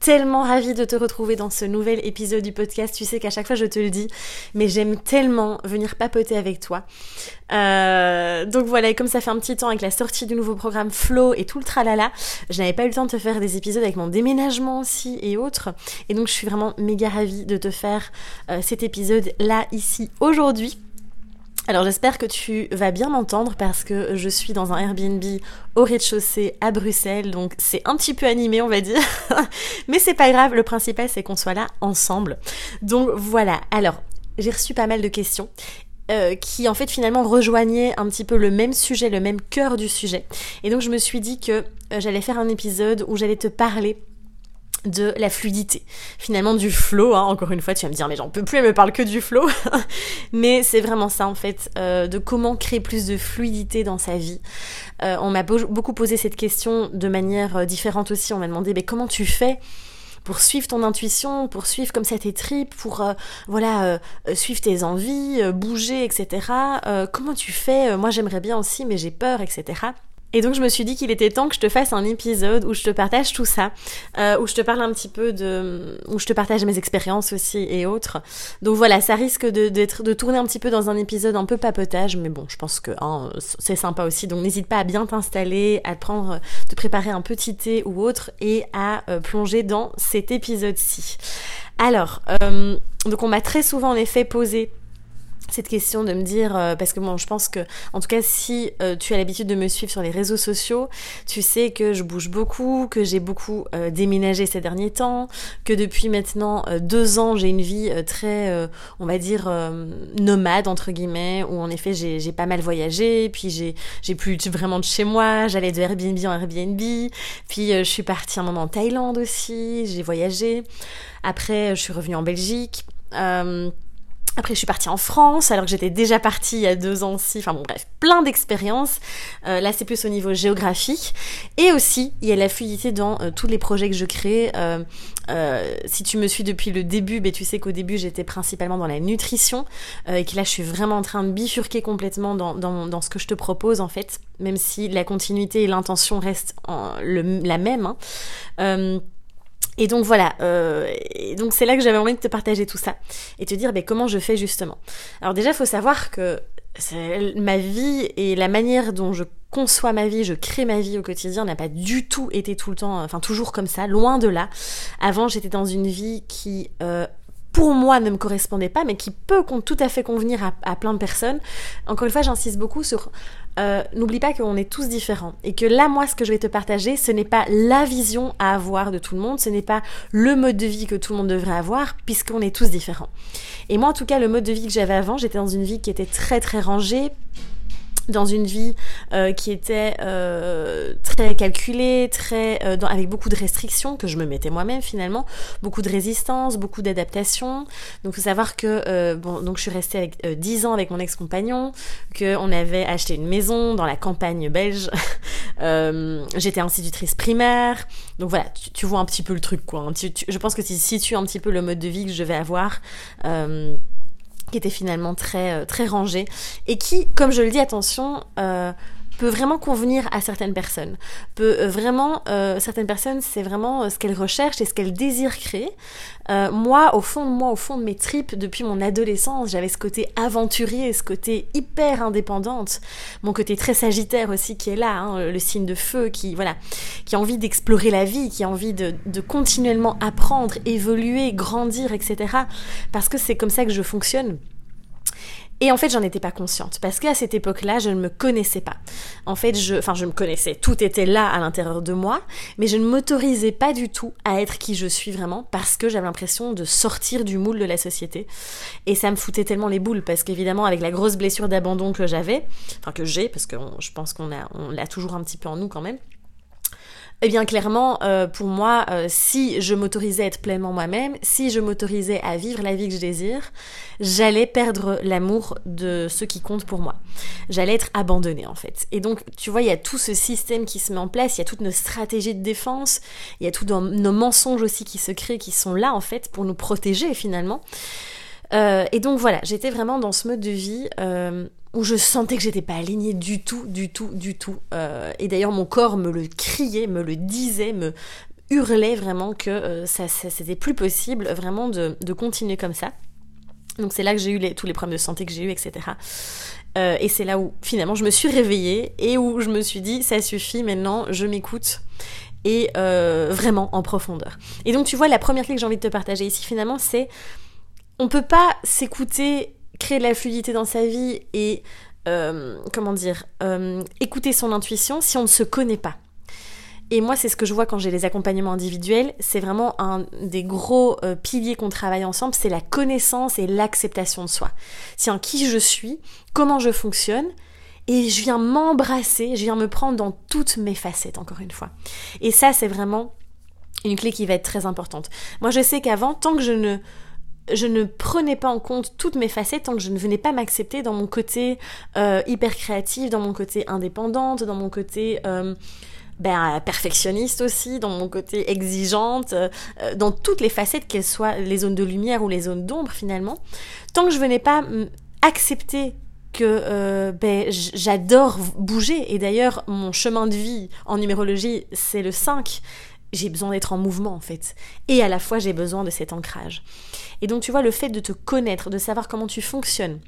tellement ravie de te retrouver dans ce nouvel épisode du podcast. Tu sais qu'à chaque fois je te le dis, mais j'aime tellement venir papoter avec toi. Euh, donc voilà, et comme ça fait un petit temps avec la sortie du nouveau programme Flow et tout le tralala, je n'avais pas eu le temps de te faire des épisodes avec mon déménagement aussi et autres. Et donc je suis vraiment méga ravie de te faire euh, cet épisode là, ici, aujourd'hui. Alors j'espère que tu vas bien m'entendre parce que je suis dans un Airbnb au rez-de-chaussée à Bruxelles, donc c'est un petit peu animé on va dire, mais c'est pas grave, le principal c'est qu'on soit là ensemble. Donc voilà, alors j'ai reçu pas mal de questions euh, qui en fait finalement rejoignaient un petit peu le même sujet, le même cœur du sujet. Et donc je me suis dit que euh, j'allais faire un épisode où j'allais te parler de la fluidité, finalement du flow. Hein. Encore une fois, tu vas me dire mais j'en peux plus, elle me parle que du flow. mais c'est vraiment ça en fait, euh, de comment créer plus de fluidité dans sa vie. Euh, on m'a beaucoup posé cette question de manière euh, différente aussi. On m'a demandé mais comment tu fais pour suivre ton intuition, pour suivre comme ça tes tripes, pour voilà suivre tes envies, bouger, etc. comment tu fais? Moi j'aimerais bien aussi, mais j'ai peur, etc. Et donc je me suis dit qu'il était temps que je te fasse un épisode où je te partage tout ça, euh, où je te parle un petit peu de, où je te partage mes expériences aussi et autres. Donc voilà, ça risque de, d'être, de tourner un petit peu dans un épisode un peu papotage, mais bon, je pense que hein, c'est sympa aussi. Donc n'hésite pas à bien t'installer, à te prendre, te préparer un petit thé ou autre et à euh, plonger dans cet épisode-ci. Alors, euh, donc on m'a très souvent en effet posé cette question de me dire euh, parce que bon je pense que en tout cas si euh, tu as l'habitude de me suivre sur les réseaux sociaux tu sais que je bouge beaucoup que j'ai beaucoup euh, déménagé ces derniers temps que depuis maintenant deux ans j'ai une vie très on va dire nomade entre guillemets où en effet j'ai pas mal voyagé puis j'ai plus vraiment de chez moi j'allais de Airbnb en Airbnb puis je suis partie un moment en Thaïlande aussi j'ai voyagé. Après je suis revenue en Belgique après, je suis partie en France, alors que j'étais déjà partie il y a deux ans aussi. Enfin bon, bref, plein d'expériences. Euh, là, c'est plus au niveau géographique. Et aussi, il y a la fluidité dans euh, tous les projets que je crée. Euh, si tu me suis depuis le début, ben, tu sais qu'au début, j'étais principalement dans la nutrition. et que là, je suis vraiment en train de bifurquer complètement dans, dans, dans, ce que je te propose, en fait. Même si la continuité et l'intention restent en, le, la même. Hein. Et donc voilà, euh, et donc c'est là que j'avais envie de te partager tout ça et te dire ben, comment je fais justement. Alors déjà, il faut savoir que ma vie et la manière dont je conçois ma vie, je crée ma vie au quotidien n'a pas du tout été tout le temps, enfin toujours comme ça, loin de là. Avant, j'étais dans une vie qui euh, pour moi ne me correspondait pas, mais qui peut tout à fait convenir à, plein de personnes. Encore une fois, j'insiste beaucoup sur euh, n'oublie pas qu'on est tous différents et que là, moi, ce que je vais te partager, ce n'est pas la vision à avoir de tout le monde, ce n'est pas le mode de vie que tout le monde devrait avoir, puisqu'on est tous différents. Et moi, en tout cas, le mode de vie que j'avais avant, j'étais dans une vie qui était très très rangée, dans une vie euh, qui était euh, très calculée, très euh, avec beaucoup de restrictions que je me mettais moi-même finalement, beaucoup de résistance, beaucoup d'adaptation. Donc faut savoir que bon donc je suis restée avec 10 ans avec mon ex-compagnon, que on avait acheté une maison dans la campagne belge. J'étais institutrice primaire. Donc voilà, tu, vois un petit peu le truc quoi. je pense que tu situes un petit peu le mode de vie que je vais avoir qui était finalement très, euh, très rangé et qui, comme je le dis, attention, euh, peut vraiment convenir à certaines personnes. Peut euh, vraiment, certaines personnes, c'est vraiment ce qu'elles recherchent et ce qu'elles désirent créer. moi, au fond de moi, au fond de mes tripes, depuis mon adolescence, j'avais ce côté aventurier, ce côté hyper indépendante, mon côté très sagittaire aussi qui est là, hein, le signe de feu, qui voilà, qui a envie d'explorer la vie, qui a envie de continuellement apprendre, évoluer, grandir, etc. Parce que c'est comme ça que je fonctionne. Et en fait, j'en étais pas consciente parce qu'à cette époque-là, je ne me connaissais pas. En fait, je, enfin, je me connaissais, tout était là à l'intérieur de moi, mais je ne m'autorisais pas du tout à être qui je suis vraiment parce que j'avais l'impression de sortir du moule de la société. Et ça me foutait tellement les boules parce qu'évidemment, avec la grosse blessure d'abandon que j'avais, enfin que j'ai, parce que je pense qu'on a, on l'a toujours un petit peu en nous quand même. Eh bien clairement, euh, pour moi, euh, si je m'autorisais à être pleinement moi-même, si je m'autorisais à vivre la vie que je désire, j'allais perdre l'amour de ceux qui comptent pour moi. J'allais être abandonnée en fait. Et donc, tu vois, il y a tout ce système qui se met en place, il y a toutes nos stratégies de défense, il y a tous nos mensonges aussi qui se créent, qui sont là en fait pour nous protéger finalement. Euh, et donc voilà, j'étais vraiment dans ce mode de vie où je sentais que j'étais pas alignée du tout, du tout, du tout. Euh, et d'ailleurs, mon corps me le criait, me le disait, me hurlait vraiment que euh, ça, c'était plus possible vraiment de, continuer comme ça. Donc c'est là que j'ai eu les, tous les problèmes de santé que j'ai eu, etc. Euh, et c'est là où finalement je me suis réveillée et où je me suis dit ça suffit maintenant, je m'écoute et vraiment en profondeur. Et donc tu vois, la première clé que j'ai envie de te partager ici finalement, c'est on peut pas s'écouter créer de la fluidité dans sa vie et, euh, comment dire, euh, écouter son intuition si on ne se connaît pas. Et moi, c'est ce que je vois quand j'ai les accompagnements individuels. C'est vraiment un des gros euh, piliers qu'on travaille ensemble, c'est la connaissance et l'acceptation de soi. Tiens, qui je suis, comment je fonctionne, et je viens m'embrasser, je viens me prendre dans toutes mes facettes, encore une fois. Et ça, c'est vraiment une clé qui va être très importante. Moi, je sais qu'avant, tant que je ne je ne prenais pas en compte toutes mes facettes tant que je ne venais pas m'accepter dans mon côté euh, hyper créatif, dans mon côté indépendante, dans mon côté euh, ben, perfectionniste aussi, dans mon côté exigeante, euh, dans toutes les facettes, qu'elles soient les zones de lumière ou les zones d'ombre finalement. Tant que je venais pas accepter que ben, j'adore bouger, et d'ailleurs mon chemin de vie en numérologie c'est le 5, j'ai besoin d'être en mouvement en fait. Et à la fois j'ai besoin de cet ancrage. Et donc tu vois, le fait de te connaître, de savoir comment tu fonctionnes,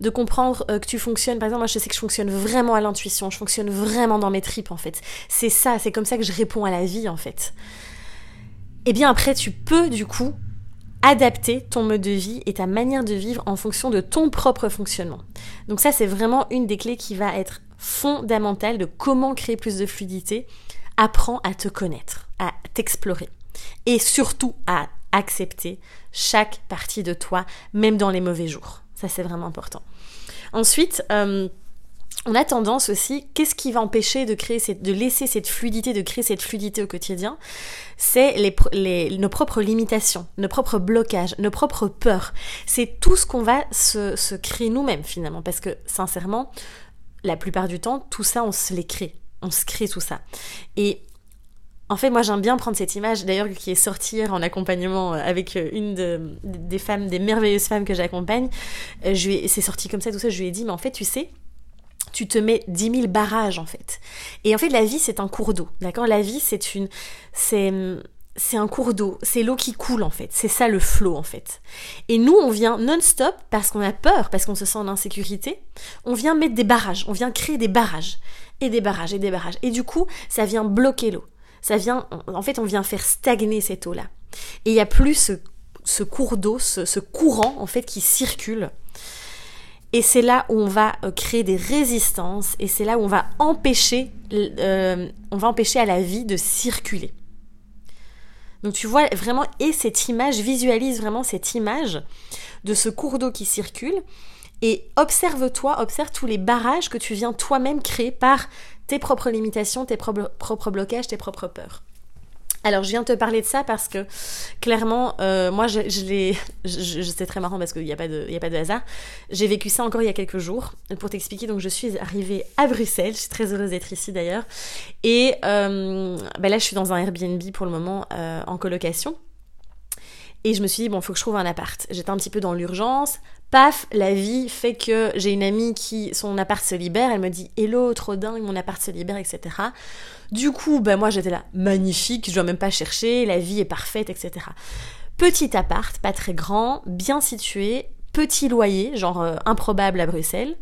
de comprendre euh, que tu fonctionnes, par exemple, moi je sais que je fonctionne vraiment à l'intuition, je fonctionne vraiment dans mes tripes en fait. C'est ça, c'est comme ça que je réponds à la vie en fait. Et eh bien après, tu peux du coup adapter ton mode de vie et ta manière de vivre en fonction de ton propre fonctionnement. Donc ça, c'est vraiment une des clés qui va être fondamentale de comment créer plus de fluidité apprends à te connaître, à t'explorer et surtout à accepter chaque partie de toi, même dans les mauvais jours. Ça, c'est vraiment important. Ensuite, euh, on a tendance aussi, qu'est-ce qui va empêcher de créer cette, de laisser cette fluidité, de créer cette fluidité au quotidien? C'est nos propres limitations, nos propres blocages, nos propres peurs. C'est tout ce qu'on va se créer nous-mêmes finalement, parce que sincèrement, la plupart du temps, tout ça, on se les crée on se crée tout ça. Et en fait, moi j'aime bien prendre cette image, d'ailleurs qui est sortie en accompagnement euh, avec euh, une des femmes, des merveilleuses femmes que j'accompagne. Euh, c'est sorti comme ça, tout ça, je lui ai dit, mais en fait, tu sais, tu te mets 10 000 barrages en fait. Et en fait, la vie c'est un cours d'eau, d'accord? La vie c'est une, c'est c'est un cours d'eau, c'est l'eau qui coule en fait, c'est ça le flot en fait. Et nous, on vient non-stop parce qu'on a peur, parce qu'on se sent en insécurité, on vient mettre des barrages, on vient créer des barrages, et des barrages, et des barrages. Et du coup, ça vient bloquer l'eau. Ça vient, en fait, on vient faire stagner cette eau-là. Et il n'y a plus ce, cours d'eau, ce, courant en fait qui circule. Et c'est là où on va euh, créer des résistances, et c'est là où on va empêcher, euh, on va empêcher à la vie de circuler. Donc tu vois vraiment, et cette image visualise vraiment cette image de ce cours d'eau qui circule. Et observe-toi, observe tous les barrages que tu viens toi-même créer par tes propres limitations, tes propres blocages, tes propres peurs. Alors je viens te parler de ça parce que clairement, euh, moi je, l'ai, c'est très marrant parce qu'il n'y a, pas de, a pas de hasard, j'ai vécu ça encore il y a quelques jours. Pour t'expliquer, donc je suis arrivée à Bruxelles, je suis très heureuse d'être ici d'ailleurs, et euh, ben là je suis dans un Airbnb pour le moment euh, en colocation. Et je me suis dit, bon, faut que je trouve un appart. J'étais un petit peu dans l'urgence. Paf, la vie fait que j'ai une amie qui, son appart se libère. Elle me dit, hello, trop dingue, mon appart se libère, etc. Du coup, ben moi j'étais là, magnifique, je dois même pas chercher, la vie est parfaite, etc. Petit appart, pas très grand, bien situé, petit loyer, genre euh, improbable à Bruxelles.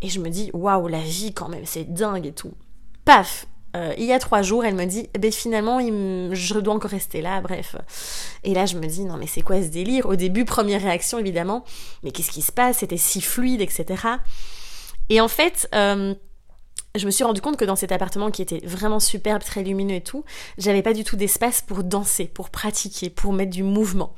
Et je me dis, waouh, la vie quand même, c'est dingue et tout. Paf, euh, il y a trois jours, elle me dit, ben finalement, je dois encore rester là, bref. Et là, je me dis, non, mais c'est quoi ce délire? Au début, première réaction, évidemment, mais qu'est-ce qui se passe? C'était si fluide, etc. Et en fait, euh, je me suis rendu compte que dans cet appartement qui était vraiment superbe, très lumineux et tout, j'avais pas du tout d'espace pour danser, pour pratiquer, pour mettre du mouvement.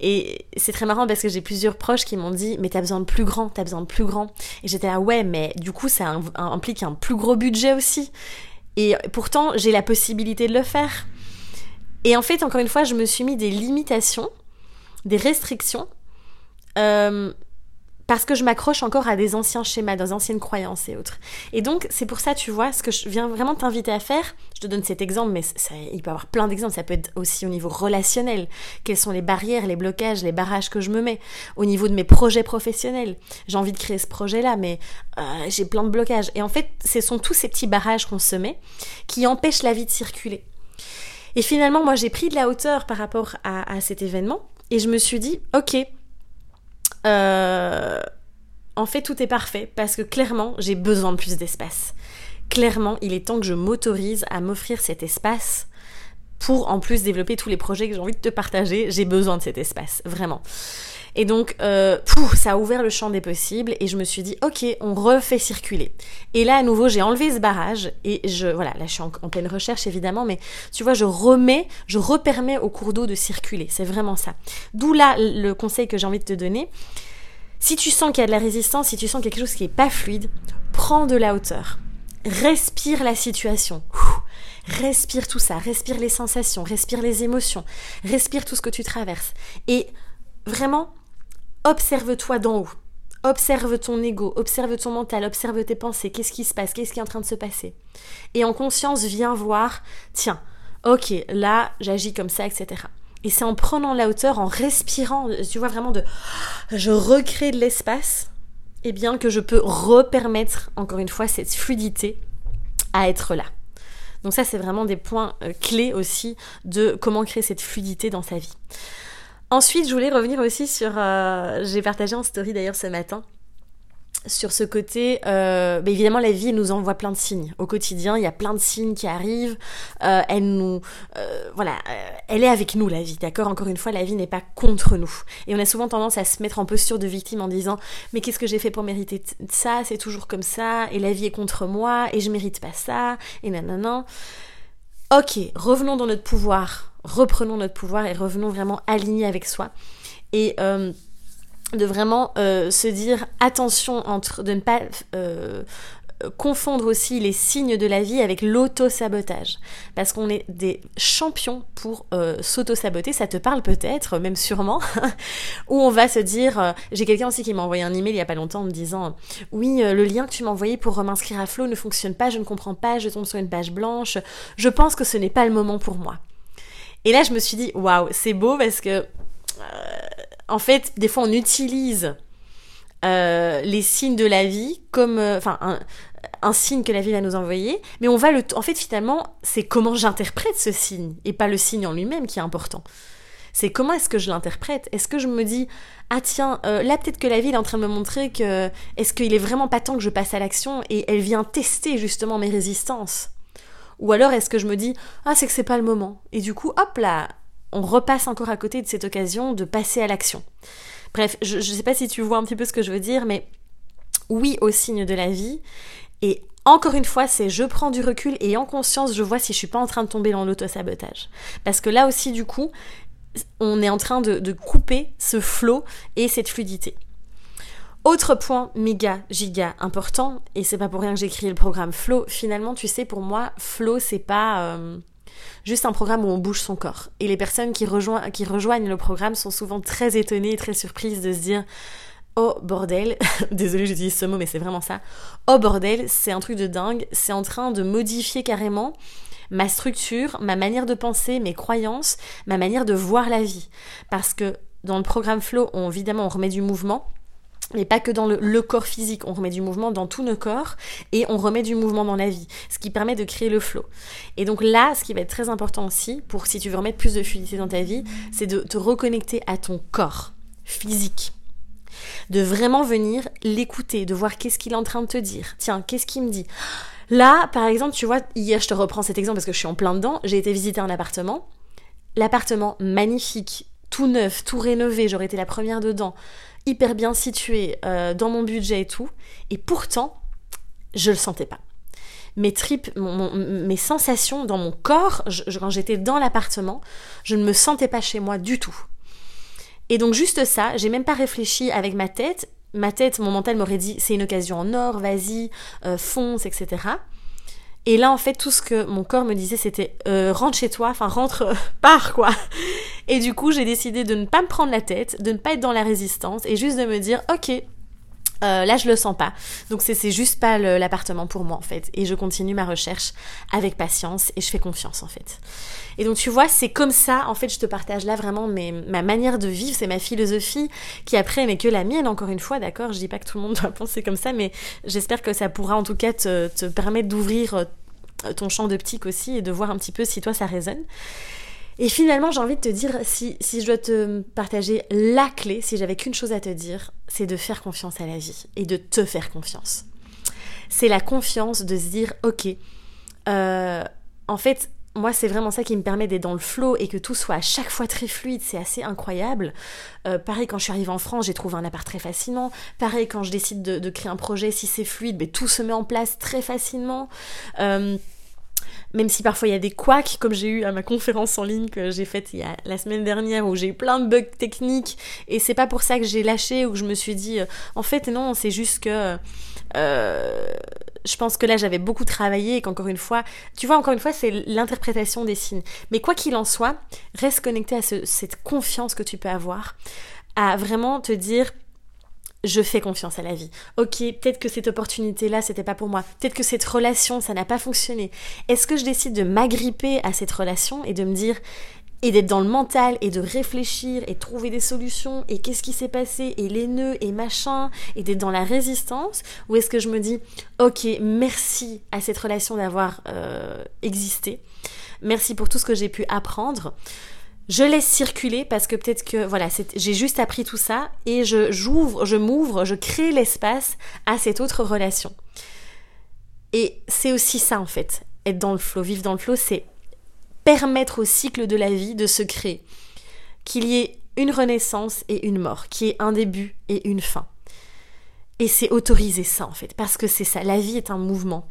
Et c'est très marrant parce que j'ai plusieurs proches qui m'ont dit mais t'as besoin de plus grand, t'as besoin de plus grand. Et j'étais là ouais mais du coup ça implique un plus gros budget aussi. Et pourtant, j'ai la possibilité de le faire. Et en fait, encore une fois, je me suis mis des limitations, des restrictions, euh, parce que je m'accroche encore à des anciens schémas, des anciennes croyances et autres. Et donc, c'est pour ça, tu vois, ce que je viens vraiment t'inviter à faire, je te donne cet exemple, mais ça, il peut y avoir plein d'exemples, ça peut être aussi au niveau relationnel. Quelles sont les barrières, les blocages, les barrages que je me mets Au niveau de mes projets professionnels, j'ai envie de créer ce projet-là, mais euh, j'ai plein de blocages. Et en fait, ce sont tous ces petits barrages qu'on se met qui empêchent la vie de circuler. Et finalement, moi, j'ai pris de la hauteur par rapport à, à cet événement, et je me suis dit, ok, euh, en fait, tout est parfait parce que clairement, j'ai besoin de plus d'espace. Clairement, il est temps que je m'autorise à m'offrir cet espace pour en plus développer tous les projets que j'ai envie de te partager. J'ai besoin de cet espace, vraiment. Et donc, euh, ça a ouvert le champ des possibles et je me suis dit, ok, on refait circuler. Et là, à nouveau, j'ai enlevé ce barrage et je, voilà, là, je suis en, en pleine recherche évidemment, mais tu vois, je remets, je repermets au cours d'eau de circuler. C'est vraiment ça. D'où là le conseil que j'ai envie de te donner. Si tu sens qu'il y a de la résistance, si tu sens quelque chose qui n'est pas fluide, prends de la hauteur. Respire la situation. Respire tout ça, respire les sensations, respire les émotions, respire tout ce que tu traverses. Et vraiment, observe-toi d'en haut. Observe ton ego, observe ton mental, observe tes pensées, qu'est-ce qui se passe, qu'est-ce qui est en train de se passer? Et en conscience, viens voir, tiens, ok, là, j'agis comme ça, etc. Et c'est en prenant la hauteur, en respirant, tu vois vraiment de, je recrée de l'espace, et eh bien que je peux repermettre, encore une fois, cette fluidité à être là. Donc ça, c'est vraiment des points euh, clés aussi de comment créer cette fluidité dans sa vie. Ensuite, je voulais revenir aussi sur, euh, j'ai partagé en story d'ailleurs ce matin, sur ce côté, euh, bah, évidemment la vie nous envoie plein de signes au quotidien. Il y a plein de signes qui arrivent. Euh, elle nous, euh, voilà, euh, elle est avec nous la vie, d'accord? Encore une fois, la vie n'est pas contre nous. Et on a souvent tendance à se mettre en posture de victime en disant mais qu'est-ce que j'ai fait pour mériter ça? C'est toujours comme ça. Et la vie est contre moi et je mérite pas ça. Et nanana. Ok, revenons dans notre pouvoir. Reprenons notre pouvoir et revenons vraiment alignés avec soi. Et de vraiment euh, se dire attention entre de ne pas euh, confondre aussi les signes de la vie avec l'auto-sabotage. Parce qu'on est des champions pour euh, s'auto-saboter, ça te parle peut-être, même sûrement, où on va se dire, j'ai quelqu'un aussi qui m'a envoyé un email il y a pas longtemps en me disant, oui, le lien que tu m'as envoyé pour m'inscrire à Flow ne fonctionne pas, je ne comprends pas, je tombe sur une page blanche, je pense que ce n'est pas le moment pour moi. Et là, je me suis dit, waouh, c'est beau parce que en fait, des fois, on utilise euh, les signes de la vie comme, euh, enfin, un, signe que la vie va nous envoyer, mais on va le, en fait, finalement, c'est comment j'interprète ce signe et pas le signe en lui-même qui est important. C'est comment est-ce que je l'interprète? Est-ce que je me dis ah tiens euh, là peut-être que la vie est en train de me montrer que est-ce qu'il est vraiment pas temps que je passe à l'action et elle vient tester justement mes résistances? Ou alors est-ce que je me dis ah c'est que c'est pas le moment? Et du coup hop là on repasse encore à côté de cette occasion de passer à l'action. Bref, je ne sais pas si tu vois un petit peu ce que je veux dire, mais oui au signe de la vie. Et encore une fois, c'est je prends du recul et en conscience, je vois si je suis pas en train de tomber dans l'auto-sabotage. Parce que là aussi, du coup, on est en train de, de couper ce flot et cette fluidité. Autre point méga, giga important, et c'est pas pour rien que j'ai créé le programme Flow. Finalement, tu sais, pour moi, Flow, c'est pas. Euh, juste un programme où on bouge son corps. Et les personnes qui, qui rejoignent le programme sont souvent très étonnées et très surprises de se dire Oh bordel, désolé j'utilise ce mot mais c'est vraiment ça. Oh bordel, c'est un truc de dingue, c'est en train de modifier carrément ma structure, ma manière de penser, mes croyances, ma manière de voir la vie. Parce que dans le programme Flow, on, évidemment on remet du mouvement, mais pas que dans le, corps physique, on remet du mouvement dans tous nos corps et on remet du mouvement dans la vie, ce qui permet de créer le flow. Et donc là, ce qui va être très important aussi, pour si tu veux remettre plus de fluidité dans ta vie, c'est de te reconnecter à ton corps physique. De vraiment venir l'écouter, de voir qu'est-ce qu'il est en train de te dire. Tiens, qu'est-ce qu'il me dit? Là, par exemple, tu vois, hier, je te reprends cet exemple parce que je suis en plein dedans, j'ai été visiter un appartement. L'appartement magnifique, tout neuf, tout rénové, j'aurais été la première dedans hyper bien situé euh, dans mon budget et tout. Et pourtant, je le sentais pas. Mes tripes, mes sensations dans mon corps, quand j'étais dans l'appartement, je ne me sentais pas chez moi du tout. Et donc juste ça, j'ai même pas réfléchi avec ma tête. Ma tête, mon mental m'aurait dit c'est une occasion en or, vas-y, euh, fonce, etc. Et là, en fait, tout ce que mon corps me disait, c'était euh, rentre chez toi, enfin rentre, pars quoi. Et du coup, j'ai décidé de ne pas me prendre la tête, de ne pas être dans la résistance et juste de me dire, ok, euh, là, je le sens pas. Donc, c'est juste pas l'appartement pour moi, en fait. Et je continue ma recherche avec patience et je fais confiance, en fait. Et donc, tu vois, c'est comme ça, en fait, je te partage là vraiment ma manière de vivre, c'est ma philosophie qui après n'est que la mienne, encore une fois, d'accord? Je dis pas que tout le monde doit penser comme ça, mais j'espère que ça pourra en tout cas te, te permettre d'ouvrir euh, ton champ d'optique aussi et de voir un petit peu si toi ça résonne. Et finalement, j'ai envie de te dire, si, si je dois te partager la clé, si j'avais qu'une chose à te dire, c'est de faire confiance à la vie et de te faire confiance. C'est la confiance de se dire, ok, euh, en fait, moi, c'est vraiment ça qui me permet d'être dans le flow et que tout soit à chaque fois très fluide. C'est assez incroyable. Euh, pareil, quand je suis arrivée en France, j'ai trouvé un appart très facilement. Pareil, quand je décide de, créer un projet, si c'est fluide, mais tout se met en place très facilement. Euh, même si parfois il y a des couacs, comme j'ai eu à ma conférence en ligne que j'ai faite il y a la semaine dernière où j'ai eu plein de bugs techniques et c'est pas pour ça que j'ai lâché ou que je me suis dit euh, en fait non, c'est juste que euh, je pense que là j'avais beaucoup travaillé et qu'encore une fois, tu vois, encore une fois, c'est l'interprétation des signes. Mais quoi qu'il en soit, reste connecté à cette confiance que tu peux avoir, à vraiment te dire je fais confiance à la vie. Ok, peut-être que cette opportunité-là, c'était pas pour moi. Peut-être que cette relation, ça n'a pas fonctionné. Est-ce que je décide de m'agripper à cette relation et de me dire, et d'être dans le mental et de réfléchir et trouver des solutions et qu'est-ce qui s'est passé et les nœuds et machin et d'être dans la résistance? Ou est-ce que je me dis ok merci à cette relation d'avoir euh, existé merci pour tout ce que j'ai pu apprendre je laisse circuler parce que peut-être que voilà, j'ai juste appris tout ça et je j'ouvre, je m'ouvre, je crée l'espace à cette autre relation. Et c'est aussi ça en fait, être dans le flow, vivre dans le flow, c'est permettre au cycle de la vie de se créer, qu'il y ait une renaissance et une mort, qu'il y ait un début et une fin. Et c'est autoriser ça en fait, parce que c'est ça, la vie est un mouvement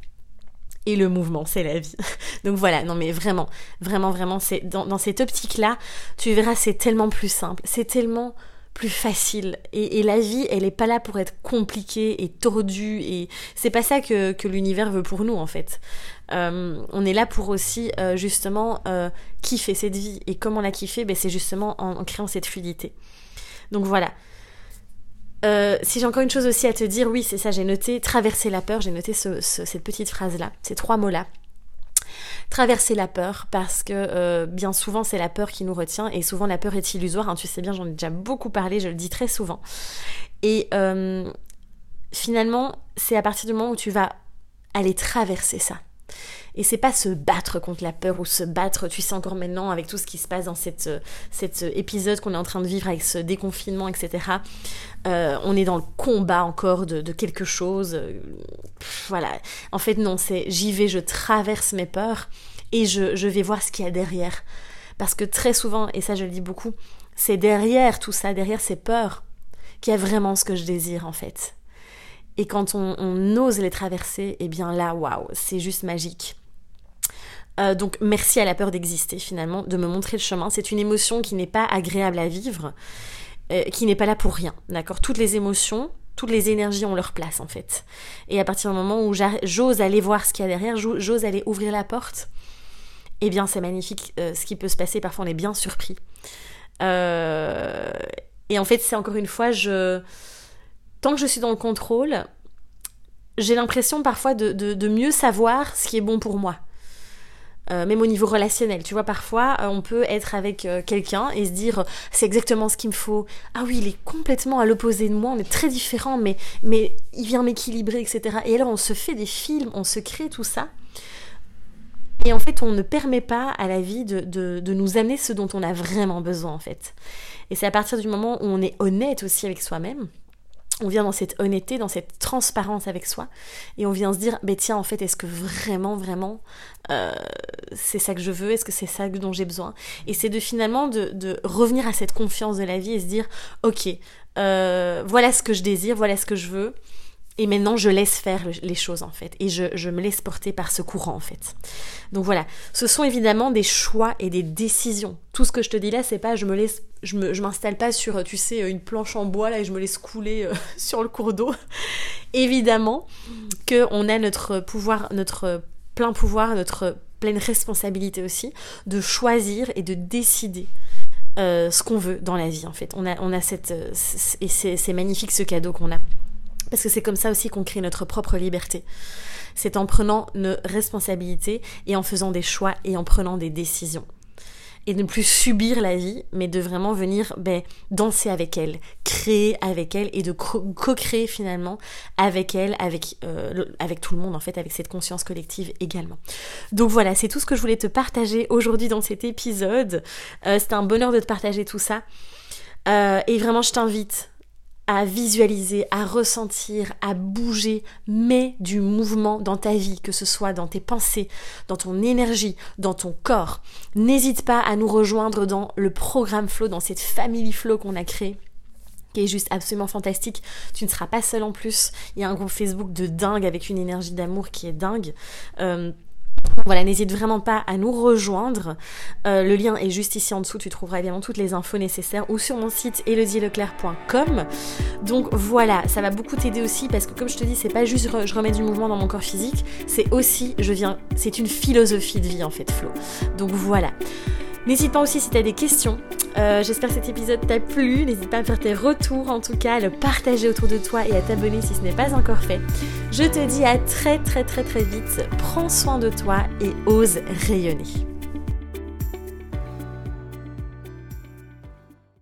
et le mouvement, c'est la vie. Donc voilà, non mais vraiment, vraiment, vraiment, c'est dans, cette optique-là, tu verras, c'est tellement plus simple, c'est tellement plus facile. Et, la vie, elle est pas là pour être compliquée et tordue. Et c'est pas ça que, l'univers veut pour nous en fait. Euh, on est là pour aussi euh, justement euh, kiffer cette vie. Et comment la kiffer ben, C'est justement en créant cette fluidité. Donc voilà. Euh, si j'ai encore une chose aussi à te dire, oui, c'est ça, j'ai noté traverser la peur, j'ai noté cette petite phrase-là, ces trois mots-là. Traverser la peur, parce que euh, bien souvent c'est la peur qui nous retient, et souvent la peur est illusoire, hein, tu sais bien, j'en ai déjà beaucoup parlé, je le dis très souvent. Et euh, finalement, c'est à partir du moment où tu vas aller traverser ça. Et c'est pas se battre contre la peur ou se battre, tu sais encore maintenant avec tout ce qui se passe dans cette, cet épisode qu'on est en train de vivre avec ce déconfinement, etc. Euh, on est dans le combat encore de, quelque chose. voilà. En fait, non, c'est j'y vais, je traverse mes peurs et je, je vais voir ce qu'il y a derrière. Parce que très souvent, et ça je le dis beaucoup, c'est derrière tout ça, derrière ces peurs, qu'il y a vraiment ce que je désire en fait. Et quand on, ose les traverser, eh bien là, waouh, c'est juste magique. Euh, donc merci à la peur d'exister finalement, de me montrer le chemin. C'est une émotion qui n'est pas agréable à vivre, euh, qui n'est pas là pour rien. D'accord? Toutes les émotions, toutes les énergies ont leur place en fait. Et à partir du moment où j'ose aller voir ce qu'il y a derrière, j'ose aller ouvrir la porte, eh bien c'est magnifique euh, ce qui peut se passer. Parfois on est bien surpris. et en fait c'est encore une fois, je... tant que je suis dans le contrôle, j'ai l'impression parfois de mieux savoir ce qui est bon pour moi. Euh, même au niveau relationnel, tu vois, parfois euh, on peut être avec euh, quelqu'un et se dire c'est exactement ce qu'il me faut. Ah oui, il est complètement à l'opposé de moi, on est très différents, mais, mais il vient m'équilibrer, etc. Et alors on se fait des films, on se crée tout ça. Et en fait, on ne permet pas à la vie de, de nous amener ce dont on a vraiment besoin, en fait. Et c'est à partir du moment où on est honnête aussi avec soi-même, on vient dans cette honnêteté, dans cette transparence avec soi, et on vient se dire, mais tiens, en fait, est-ce que vraiment, vraiment, euh, c'est ça que je veux? Est-ce que c'est ça dont j'ai besoin? Et c'est de finalement de, revenir à cette confiance de la vie et se dire, ok, euh, voilà ce que je désire, voilà ce que je veux, et maintenant, je laisse faire les choses en fait. Et je, me laisse porter par ce courant en fait. Donc voilà, ce sont évidemment des choix et des décisions. Tout ce que je te dis là, c'est pas je me laisse, je me, je m'installe pas sur, tu sais, une planche en bois là et je me laisse couler euh, sur le cours d'eau. évidemment que on a notre pouvoir, notre plein pouvoir, notre pleine responsabilité aussi, de choisir et de décider euh, ce qu'on veut dans la vie en fait. On a, on a cette... Euh, et c'est magnifique ce cadeau qu'on a. Parce que c'est comme ça aussi qu'on crée notre propre liberté. C'est en prenant nos responsabilités et en faisant des choix et en prenant des décisions et de ne plus subir la vie, mais de vraiment venir ben, danser avec elle, créer avec elle et de co-créer finalement avec elle, avec, euh, avec tout le monde en fait, avec cette conscience collective également. Donc voilà, c'est tout ce que je voulais te partager aujourd'hui dans cet épisode. Euh, C'était un bonheur de te partager tout ça. Euh, et vraiment, je t'invite à visualiser, à ressentir, à bouger, mais du mouvement dans ta vie, que ce soit dans tes pensées, dans ton énergie, dans ton corps. N'hésite pas à nous rejoindre dans le programme Flow, dans cette famille Flow qu'on a créée qui est juste absolument fantastique. Tu ne seras pas seul en plus. Il y a un groupe Facebook de dingue avec une énergie d'amour qui est dingue. Euh, voilà, n'hésite vraiment pas à nous rejoindre. Euh, le lien est juste ici en dessous, tu trouveras évidemment toutes les infos nécessaires ou sur mon site elodieleclerc.com. Donc voilà, ça va beaucoup t'aider aussi parce que comme je te dis, c'est pas juste je remets du mouvement dans mon corps physique, c'est aussi je viens, c'est une philosophie de vie en fait, Flo. Donc voilà. N'hésite pas aussi si tu des questions. Euh, j'espère que cet épisode t'a plu. N'hésite pas à faire tes retours, en tout cas, à le partager autour de toi et à t'abonner si ce n'est pas encore fait. Je te dis à très très très très vite. Prends soin de toi et ose rayonner.